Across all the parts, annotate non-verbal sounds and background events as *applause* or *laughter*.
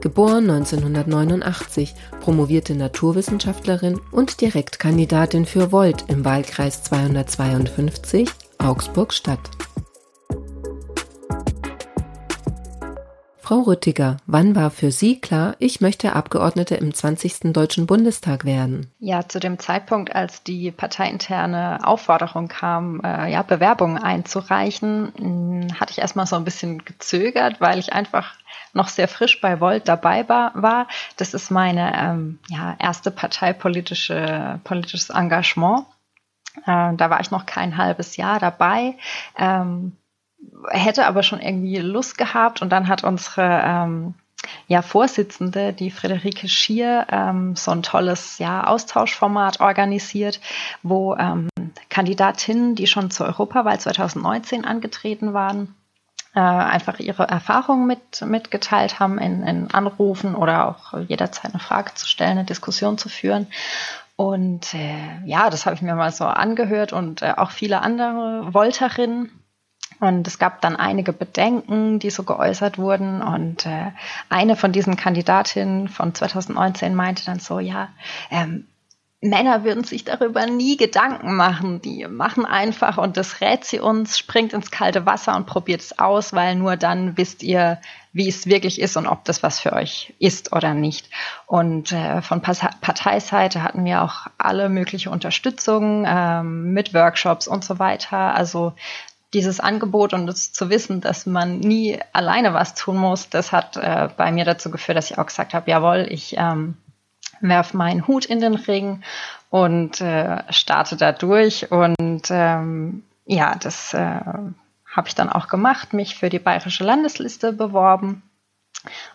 geboren 1989, promovierte Naturwissenschaftlerin und Direktkandidatin für Volt im Wahlkreis 252 Augsburg-Stadt. Frau Rüttiger, wann war für Sie klar, ich möchte Abgeordnete im 20. Deutschen Bundestag werden? Ja, zu dem Zeitpunkt, als die parteiinterne Aufforderung kam, äh, ja, Bewerbungen einzureichen, hm, hatte ich erstmal so ein bisschen gezögert, weil ich einfach noch sehr frisch bei Volt dabei war. Das ist meine ähm, ja, erste parteipolitische politisches Engagement. Äh, da war ich noch kein halbes Jahr dabei. Ähm, hätte aber schon irgendwie Lust gehabt und dann hat unsere ähm, ja, Vorsitzende, die Friederike Schier, ähm, so ein tolles ja, Austauschformat organisiert, wo ähm, Kandidatinnen, die schon zur Europawahl 2019 angetreten waren, äh, einfach ihre Erfahrungen mit, mitgeteilt haben in, in Anrufen oder auch jederzeit eine Frage zu stellen, eine Diskussion zu führen. Und äh, ja, das habe ich mir mal so angehört und äh, auch viele andere Volterinnen und es gab dann einige Bedenken, die so geäußert wurden. Und äh, eine von diesen Kandidatinnen von 2019 meinte dann so, ja, ähm, Männer würden sich darüber nie Gedanken machen. Die machen einfach und das rät sie uns, springt ins kalte Wasser und probiert es aus, weil nur dann wisst ihr, wie es wirklich ist und ob das was für euch ist oder nicht. Und äh, von Parteiseite hatten wir auch alle mögliche Unterstützung ähm, mit Workshops und so weiter. Also dieses Angebot und das zu wissen, dass man nie alleine was tun muss, das hat äh, bei mir dazu geführt, dass ich auch gesagt habe, jawohl, ich ähm, werf meinen Hut in den Ring und äh, starte da durch. Und ähm, ja, das äh, habe ich dann auch gemacht, mich für die Bayerische Landesliste beworben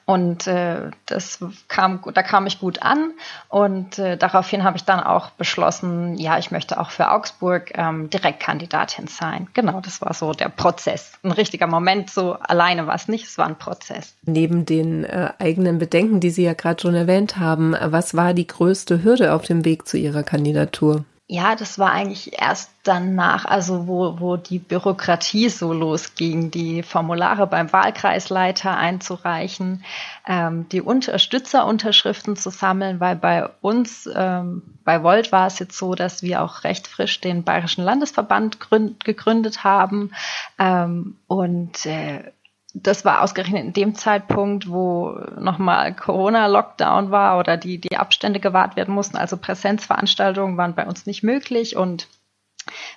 und äh, das kam, da kam ich gut an und äh, daraufhin habe ich dann auch beschlossen, ja, ich möchte auch für Augsburg ähm, Direktkandidatin sein. Genau, das war so der Prozess. Ein richtiger Moment, so alleine war es nicht, es war ein Prozess. Neben den äh, eigenen Bedenken, die Sie ja gerade schon erwähnt haben, was war die größte Hürde auf dem Weg zu Ihrer Kandidatur? Ja, das war eigentlich erst danach, also wo, wo die Bürokratie so losging, die Formulare beim Wahlkreisleiter einzureichen, ähm, die Unterstützerunterschriften zu sammeln, weil bei uns, ähm, bei Volt war es jetzt so, dass wir auch recht frisch den Bayerischen Landesverband gründ, gegründet haben ähm, und äh, das war ausgerechnet in dem Zeitpunkt, wo nochmal Corona-Lockdown war oder die, die Abstände gewahrt werden mussten. Also Präsenzveranstaltungen waren bei uns nicht möglich und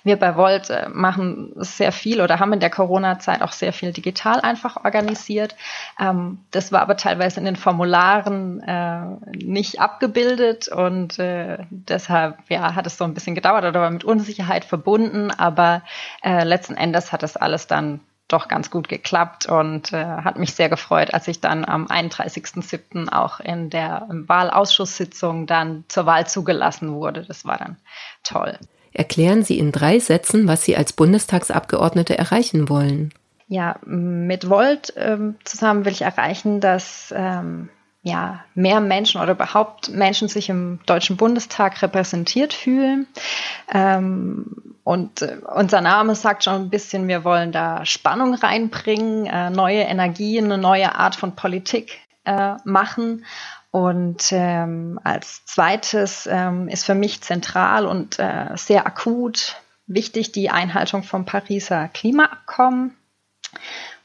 wir bei Volt äh, machen sehr viel oder haben in der Corona-Zeit auch sehr viel digital einfach organisiert. Ähm, das war aber teilweise in den Formularen äh, nicht abgebildet und äh, deshalb ja, hat es so ein bisschen gedauert oder war mit Unsicherheit verbunden. Aber letzten Endes hat das alles dann doch ganz gut geklappt und äh, hat mich sehr gefreut, als ich dann am 31.07. auch in der Wahlausschusssitzung dann zur Wahl zugelassen wurde. Das war dann toll. Erklären Sie in drei Sätzen, was Sie als Bundestagsabgeordnete erreichen wollen. Ja, mit Volt ähm, zusammen will ich erreichen, dass ähm, ja, mehr Menschen oder überhaupt Menschen sich im Deutschen Bundestag repräsentiert fühlen. Ähm, und äh, unser Name sagt schon ein bisschen, wir wollen da Spannung reinbringen, äh, neue Energien, eine neue Art von Politik äh, machen. Und ähm, als zweites ähm, ist für mich zentral und äh, sehr akut wichtig die Einhaltung vom Pariser Klimaabkommen.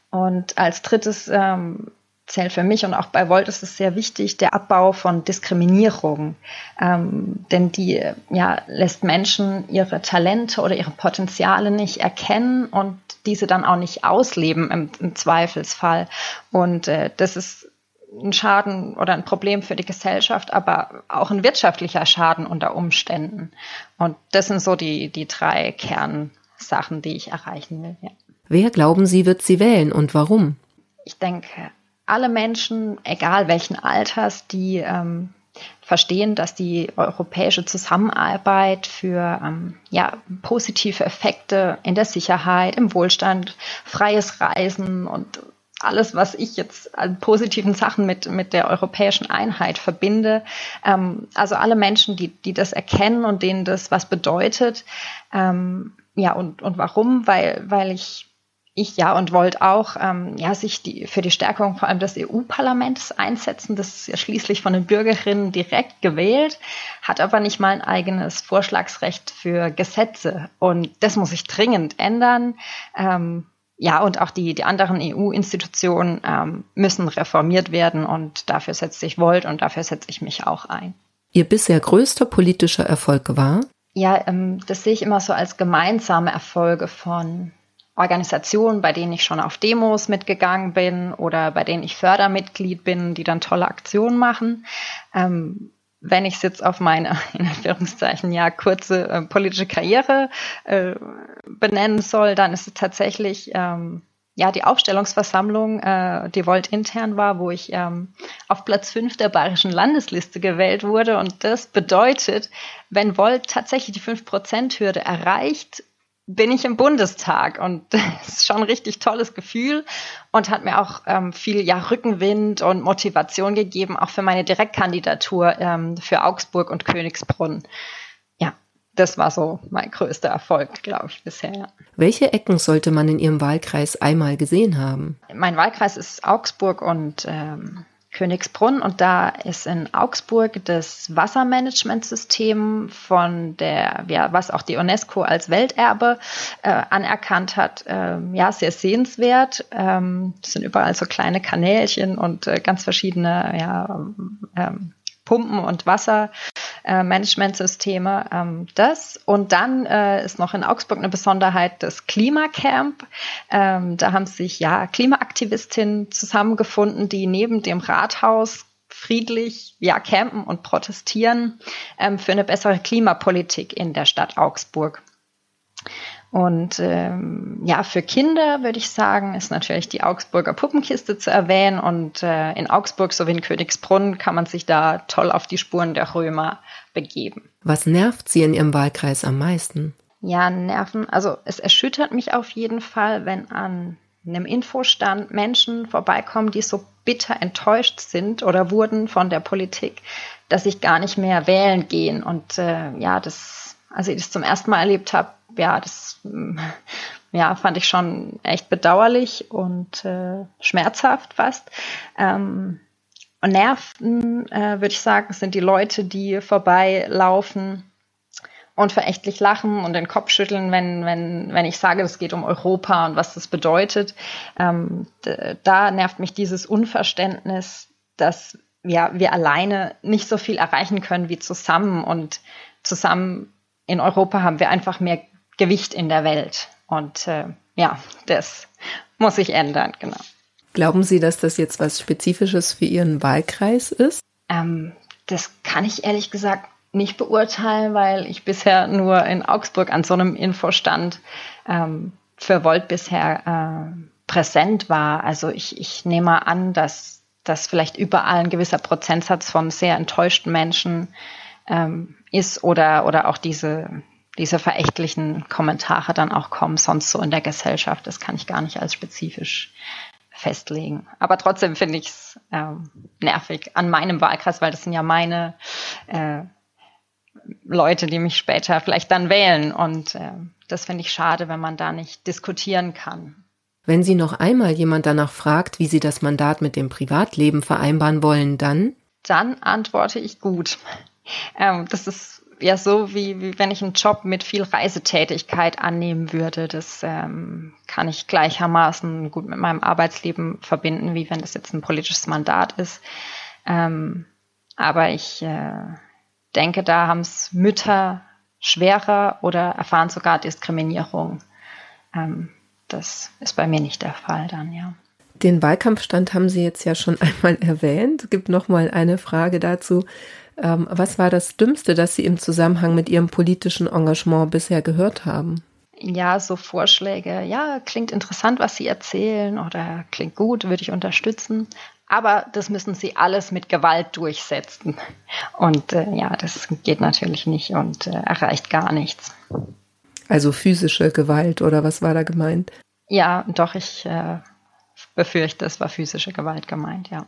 Und als drittes ähm, zählt für mich und auch bei Volt ist es sehr wichtig, der Abbau von Diskriminierung. Ähm, denn die ja, lässt Menschen ihre Talente oder ihre Potenziale nicht erkennen und diese dann auch nicht ausleben im, im Zweifelsfall. Und äh, das ist ein Schaden oder ein Problem für die Gesellschaft, aber auch ein wirtschaftlicher Schaden unter Umständen. Und das sind so die, die drei Kernsachen, die ich erreichen will. Ja. Wer glauben Sie, wird sie wählen und warum? Ich denke, alle Menschen, egal welchen Alters, die ähm, verstehen, dass die europäische Zusammenarbeit für ähm, ja, positive Effekte in der Sicherheit, im Wohlstand, freies Reisen und alles, was ich jetzt an positiven Sachen mit, mit der europäischen Einheit verbinde. Ähm, also alle Menschen, die, die das erkennen und denen das was bedeutet. Ähm, ja, und, und warum? Weil, weil ich ich ja und wollte auch ähm, ja, sich die, für die Stärkung vor allem des EU-Parlaments einsetzen. Das ist ja schließlich von den Bürgerinnen direkt gewählt, hat aber nicht mal ein eigenes Vorschlagsrecht für Gesetze. Und das muss sich dringend ändern. Ähm, ja, und auch die, die anderen EU-Institutionen ähm, müssen reformiert werden und dafür setzt sich Volt und dafür setze ich mich auch ein. Ihr bisher größter politischer Erfolg war? Ja, ähm, das sehe ich immer so als gemeinsame Erfolge von Organisationen, bei denen ich schon auf Demos mitgegangen bin oder bei denen ich Fördermitglied bin, die dann tolle Aktionen machen. Ähm, wenn ich es jetzt auf meine, *laughs* in Anführungszeichen, ja, kurze äh, politische Karriere äh, benennen soll, dann ist es tatsächlich ähm, ja die Aufstellungsversammlung, äh, die Volt intern war, wo ich ähm, auf Platz fünf der bayerischen Landesliste gewählt wurde. Und das bedeutet, wenn Volt tatsächlich die 5%-Hürde erreicht, bin ich im Bundestag und *laughs* das ist schon ein richtig tolles Gefühl und hat mir auch ähm, viel ja, Rückenwind und Motivation gegeben, auch für meine Direktkandidatur ähm, für Augsburg und Königsbrunn. Ja, das war so mein größter Erfolg, glaube ich, bisher. Welche Ecken sollte man in Ihrem Wahlkreis einmal gesehen haben? Mein Wahlkreis ist Augsburg und ähm, Königsbrunn und da ist in Augsburg das Wassermanagementsystem von der, ja, was auch die UNESCO als Welterbe äh, anerkannt hat, äh, ja, sehr sehenswert. Ähm, sind überall so kleine Kanälchen und äh, ganz verschiedene, ja, ähm, Pumpen und Wassermanagementsysteme. Äh, ähm, das. Und dann äh, ist noch in Augsburg eine Besonderheit das Klimacamp. Ähm, da haben sich ja Klimaaktivistinnen zusammengefunden, die neben dem Rathaus friedlich ja campen und protestieren ähm, für eine bessere Klimapolitik in der Stadt Augsburg. Und ähm, ja, für Kinder würde ich sagen, ist natürlich die Augsburger Puppenkiste zu erwähnen. Und äh, in Augsburg sowie in Königsbrunn kann man sich da toll auf die Spuren der Römer begeben. Was nervt Sie in Ihrem Wahlkreis am meisten? Ja, Nerven. Also es erschüttert mich auf jeden Fall, wenn an einem Infostand Menschen vorbeikommen, die so bitter enttäuscht sind oder wurden von der Politik, dass sie gar nicht mehr wählen gehen. Und äh, ja, das, als ich das zum ersten Mal erlebt habe, ja, das ja, fand ich schon echt bedauerlich und äh, schmerzhaft fast. Ähm, und Nerven, äh, würde ich sagen, sind die Leute, die vorbeilaufen und verächtlich lachen und den Kopf schütteln, wenn, wenn, wenn ich sage, es geht um Europa und was das bedeutet. Ähm, da nervt mich dieses Unverständnis, dass ja, wir alleine nicht so viel erreichen können wie zusammen und zusammen in Europa haben wir einfach mehr Gewicht in der Welt. Und äh, ja, das muss sich ändern, genau. Glauben Sie, dass das jetzt was Spezifisches für Ihren Wahlkreis ist? Ähm, das kann ich ehrlich gesagt nicht beurteilen, weil ich bisher nur in Augsburg an so einem Infostand ähm, für Volt bisher äh, präsent war. Also ich, ich nehme an, dass, dass vielleicht überall ein gewisser Prozentsatz von sehr enttäuschten Menschen ähm, ist oder, oder auch diese, diese verächtlichen Kommentare dann auch kommen, sonst so in der Gesellschaft. Das kann ich gar nicht als spezifisch festlegen. Aber trotzdem finde ich es ähm, nervig an meinem Wahlkreis, weil das sind ja meine äh, Leute, die mich später vielleicht dann wählen. Und äh, das finde ich schade, wenn man da nicht diskutieren kann. Wenn Sie noch einmal jemand danach fragt, wie Sie das Mandat mit dem Privatleben vereinbaren wollen, dann? Dann antworte ich gut. *laughs* Ähm, das ist ja so, wie, wie wenn ich einen Job mit viel Reisetätigkeit annehmen würde. Das ähm, kann ich gleichermaßen gut mit meinem Arbeitsleben verbinden, wie wenn das jetzt ein politisches Mandat ist. Ähm, aber ich äh, denke, da haben es Mütter schwerer oder erfahren sogar Diskriminierung. Ähm, das ist bei mir nicht der Fall dann, ja. Den Wahlkampfstand haben Sie jetzt ja schon *laughs* einmal erwähnt. Es gibt noch mal eine Frage dazu. Ähm, was war das Dümmste, das Sie im Zusammenhang mit Ihrem politischen Engagement bisher gehört haben? Ja, so Vorschläge. Ja, klingt interessant, was Sie erzählen oder klingt gut, würde ich unterstützen. Aber das müssen sie alles mit Gewalt durchsetzen. Und äh, ja, das geht natürlich nicht und äh, erreicht gar nichts. Also physische Gewalt oder was war da gemeint? Ja, doch, ich äh, befürchte, es war physische Gewalt gemeint, ja.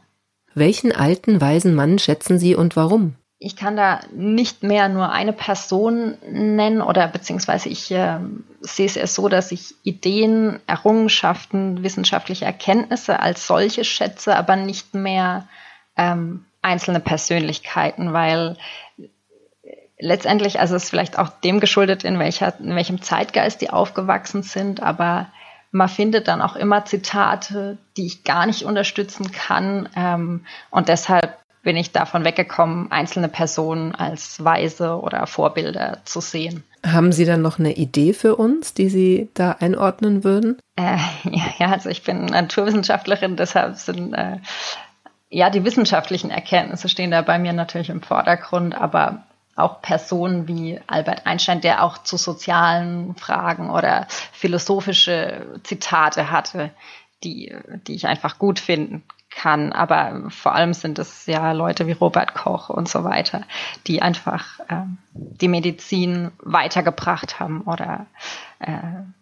Welchen alten, weisen Mann schätzen Sie und warum? Ich kann da nicht mehr nur eine Person nennen oder beziehungsweise ich äh, sehe es eher so, dass ich Ideen, Errungenschaften, wissenschaftliche Erkenntnisse als solche schätze, aber nicht mehr ähm, einzelne Persönlichkeiten, weil letztendlich, also es ist vielleicht auch dem geschuldet, in, welcher, in welchem Zeitgeist die aufgewachsen sind, aber man findet dann auch immer Zitate, die ich gar nicht unterstützen kann. Ähm, und deshalb bin ich davon weggekommen, einzelne Personen als Weise oder Vorbilder zu sehen. Haben Sie dann noch eine Idee für uns, die Sie da einordnen würden? Äh, ja, also ich bin Naturwissenschaftlerin, deshalb sind äh, ja die wissenschaftlichen Erkenntnisse stehen da bei mir natürlich im Vordergrund, aber auch Personen wie Albert Einstein, der auch zu sozialen Fragen oder philosophische Zitate hatte, die, die ich einfach gut finden kann. Aber vor allem sind es ja Leute wie Robert Koch und so weiter, die einfach äh, die Medizin weitergebracht haben oder äh,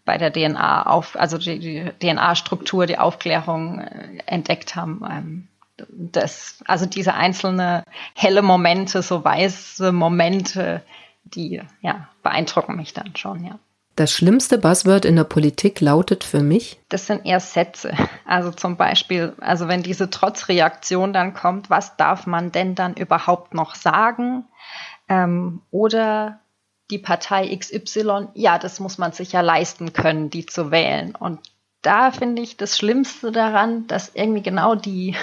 bei der DNA auf, also die, die DNA-Struktur, die Aufklärung äh, entdeckt haben. Ähm, das, also diese einzelne helle Momente, so weiße Momente, die ja beeindrucken mich dann schon, ja. Das schlimmste Buzzword in der Politik lautet für mich? Das sind eher Sätze. Also zum Beispiel, also wenn diese Trotzreaktion dann kommt, was darf man denn dann überhaupt noch sagen? Ähm, oder die Partei XY, ja, das muss man sich ja leisten können, die zu wählen. Und da finde ich das Schlimmste daran, dass irgendwie genau die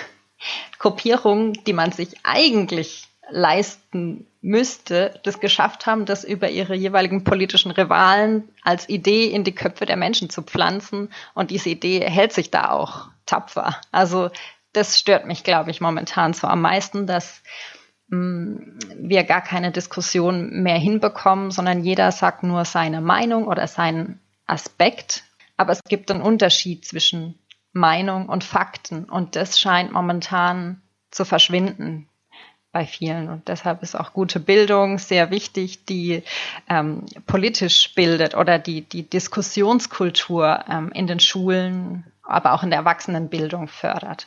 Kopierung, die man sich eigentlich leisten müsste, das geschafft haben, das über ihre jeweiligen politischen Rivalen als Idee in die Köpfe der Menschen zu pflanzen. Und diese Idee hält sich da auch tapfer. Also das stört mich, glaube ich, momentan so am meisten, dass mh, mm, wir gar keine Diskussion mehr hinbekommen, sondern jeder sagt nur seine Meinung oder seinen Aspekt. Aber es gibt einen Unterschied zwischen Meinung und Fakten. Und das scheint momentan zu verschwinden bei vielen. Und deshalb ist auch gute Bildung sehr wichtig, die ähm, politisch bildet oder die, die Diskussionskultur ähm, in den Schulen, aber auch in der Erwachsenenbildung fördert.